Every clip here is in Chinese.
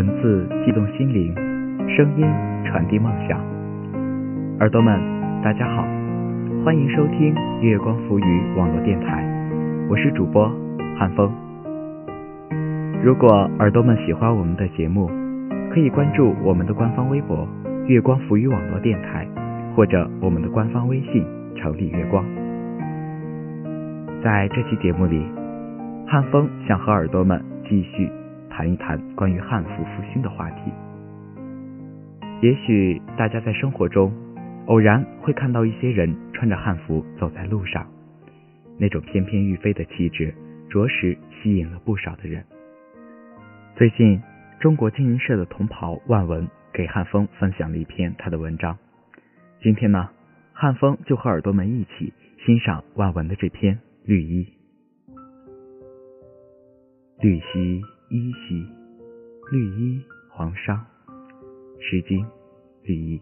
文字悸动心灵，声音传递梦想。耳朵们，大家好，欢迎收听月光浮语网络电台，我是主播汉风。如果耳朵们喜欢我们的节目，可以关注我们的官方微博“月光浮语网络电台”，或者我们的官方微信“城里月光”。在这期节目里，汉风想和耳朵们继续。谈一谈关于汉服复兴的话题。也许大家在生活中偶然会看到一些人穿着汉服走在路上，那种翩翩欲飞的气质，着实吸引了不少的人。最近，中国经营社的同袍万文给汉风分享了一篇他的文章。今天呢，汉风就和耳朵们一起欣赏万文的这篇《绿衣》。绿兮。衣兮，绿衣黄裳，《诗经·绿衣》。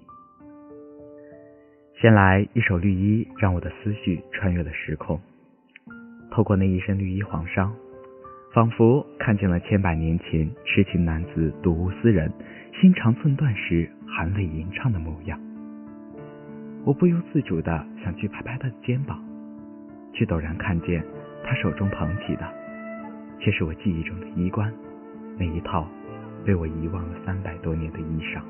先来一首《绿衣》，让我的思绪穿越了时空。透过那一身绿衣黄裳，仿佛看见了千百年前痴情男子睹物思人、心肠寸断时含泪吟唱的模样。我不由自主的想去拍拍他的肩膀，却陡然看见他手中捧起的。却是我记忆中的衣冠，那一套被我遗忘了三百多年的衣裳。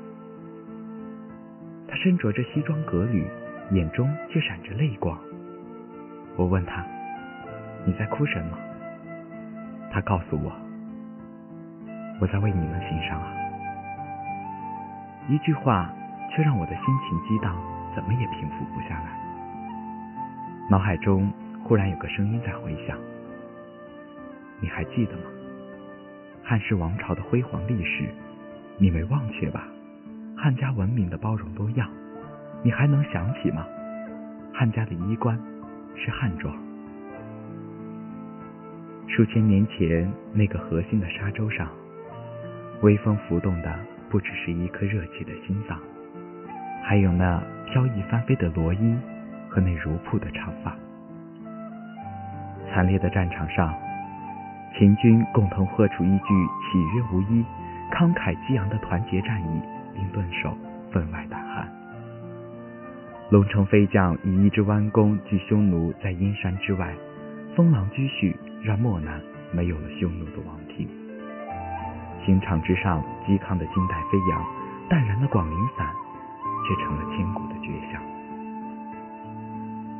他身着着西装革履，眼中却闪着泪光。我问他：“你在哭什么？”他告诉我：“我在为你们心伤啊。”一句话却让我的心情激荡，怎么也平复不下来。脑海中忽然有个声音在回响。你还记得吗？汉室王朝的辉煌历史，你没忘却吧？汉家文明的包容多样，你还能想起吗？汉家的衣冠是汉装。数千年前，那个核心的沙洲上，微风浮动的不只是一颗热切的心脏，还有那飘逸翻飞的罗衣和那如瀑的长发。惨烈的战场上。秦军共同喝出一句“岂曰无衣”，慷慨激昂的团结战役，令顿首分外胆寒。龙城飞将以一支弯弓拒匈奴在阴山之外，风狼居胥让漠南没有了匈奴的王庭。刑场之上嵇康的金带飞扬，淡然的广陵散，却成了千古的绝响。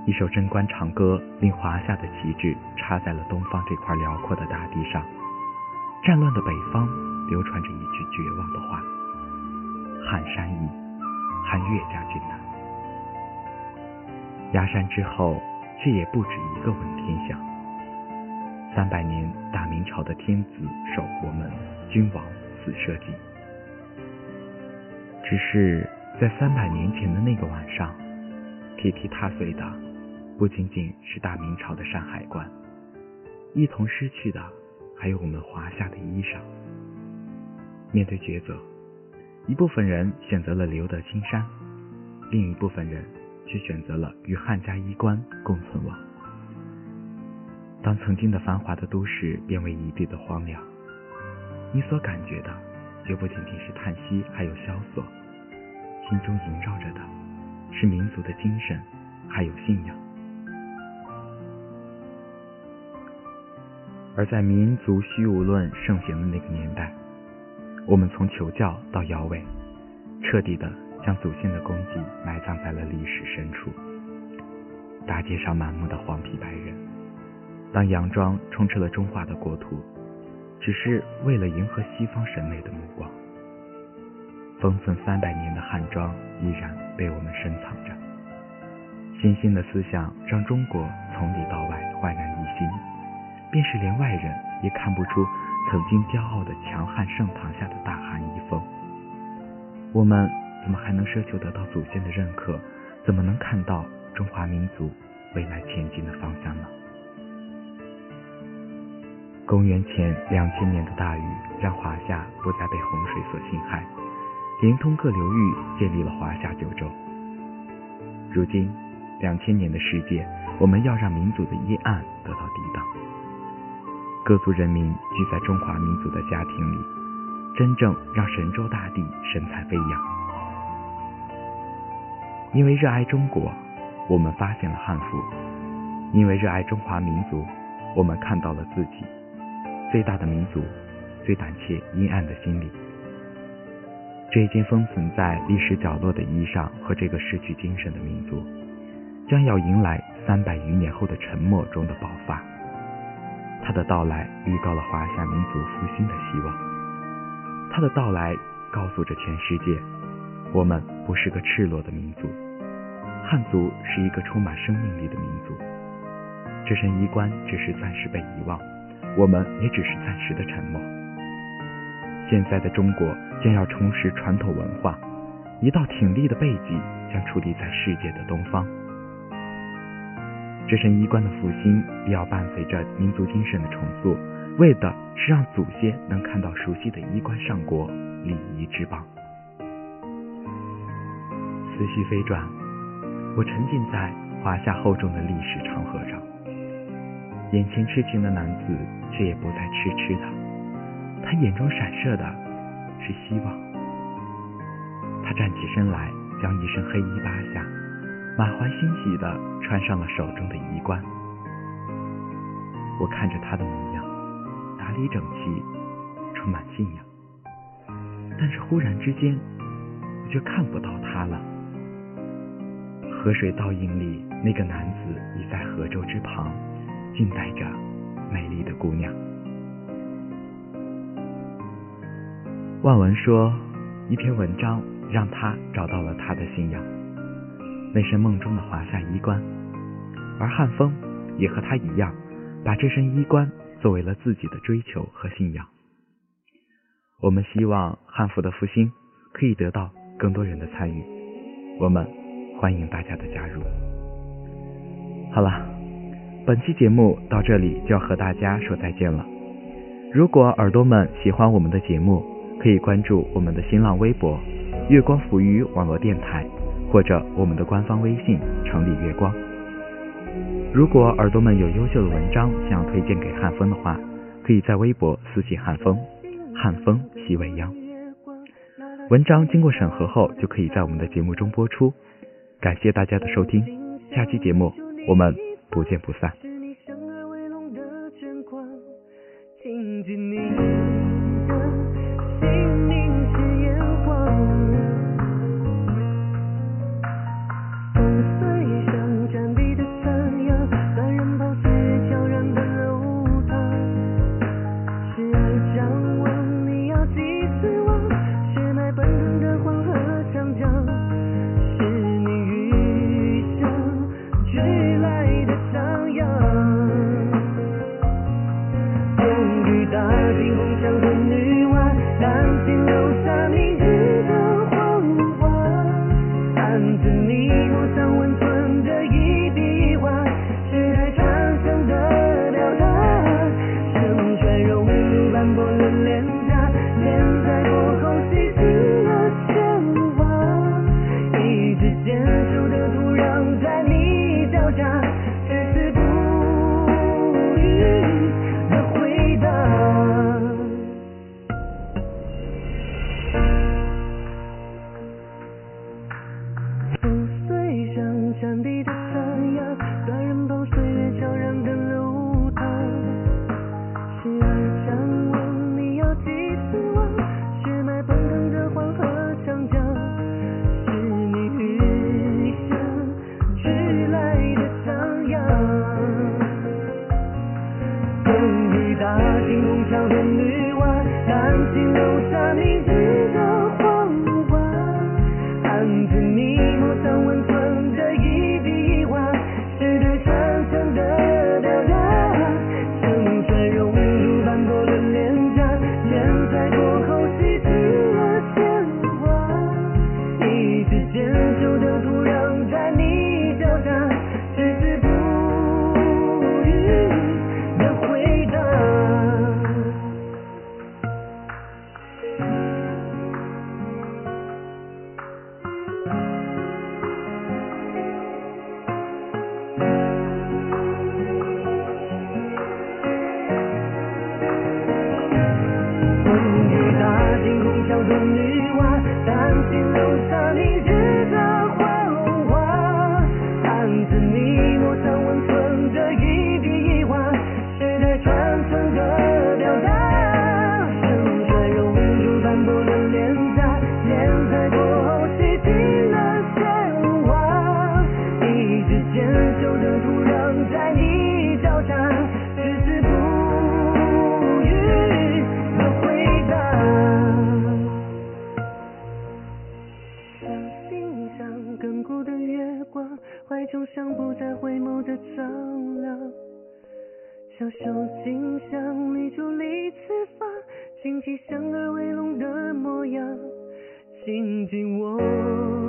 一首贞观长歌，令华夏的旗帜插在了东方这块辽阔的大地上。战乱的北方流传着一句绝望的话：“汉山易，汉岳家军难。”崖山之后，却也不止一个问天下。三百年大明朝的天子守国门，君王死社稷。只是在三百年前的那个晚上，踢踢踏碎的。不仅仅是大明朝的山海关，一同失去的还有我们华夏的衣裳。面对抉择，一部分人选择了留得青山，另一部分人却选择了与汉家衣冠共存亡。当曾经的繁华的都市变为一地的荒凉，你所感觉的绝不仅仅是叹息，还有萧索，心中萦绕着的是民族的精神，还有信仰。而在民族虚无论盛行的那个年代，我们从求教到摇尾，彻底的将祖先的功绩埋葬在了历史深处。大街上满目的黄皮白人，当洋装充斥了中华的国土，只是为了迎合西方审美的目光。封存三百年的汉装依然被我们深藏着。新兴的思想让中国从里到外焕然一新。便是连外人也看不出曾经骄傲的强悍盛唐下的大汉遗风。我们怎么还能奢求得到祖先的认可？怎么能看到中华民族未来前进的方向呢？公元前两千年的大雨让华夏不再被洪水所侵害，连通各流域，建立了华夏九州。如今两千年的世界，我们要让民族的阴暗得到抵挡。各族人民聚在中华民族的家庭里，真正让神州大地神采飞扬。因为热爱中国，我们发现了汉服；因为热爱中华民族，我们看到了自己最大的民族、最胆怯阴暗的心理。这一件封存在历史角落的衣裳和这个失去精神的民族，将要迎来三百余年后的沉默中的爆发。他的到来预告了华夏民族复兴的希望。他的到来告诉着全世界，我们不是个赤裸的民族，汉族是一个充满生命力的民族。这身衣冠只是暂时被遗忘，我们也只是暂时的沉默。现在的中国将要重拾传统文化，一道挺立的背脊将矗立在世界的东方。这身衣冠的复兴，也要伴随着民族精神的重塑，为的是让祖先能看到熟悉的衣冠上国，礼仪之邦。思绪飞转，我沉浸在华夏厚重的历史长河上，眼前痴情的男子却也不再痴痴的，他眼中闪射的是希望。他站起身来，将一身黑衣扒下。满怀欣喜的穿上了手中的衣冠，我看着他的模样，打理整齐，充满信仰。但是忽然之间，我却看不到他了。河水倒影里，那个男子已在河舟之旁，静待着美丽的姑娘。万文说，一篇文章让他找到了他的信仰。那身梦中的华夏衣冠，而汉风也和他一样，把这身衣冠作为了自己的追求和信仰。我们希望汉服的复兴可以得到更多人的参与，我们欢迎大家的加入。好了，本期节目到这里就要和大家说再见了。如果耳朵们喜欢我们的节目，可以关注我们的新浪微博“月光浮于网络电台”。或者我们的官方微信“城里月光”。如果耳朵们有优秀的文章想要推荐给汉风的话，可以在微博私信汉风，汉风喜未央。文章经过审核后，就可以在我们的节目中播出。感谢大家的收听，下期节目我们不见不散。是坚守的土壤，在你脚下。风雨打尽空调的女娃，担心留下你。手心向你伫立刺发，荆棘像儿为龙的模样，紧紧握。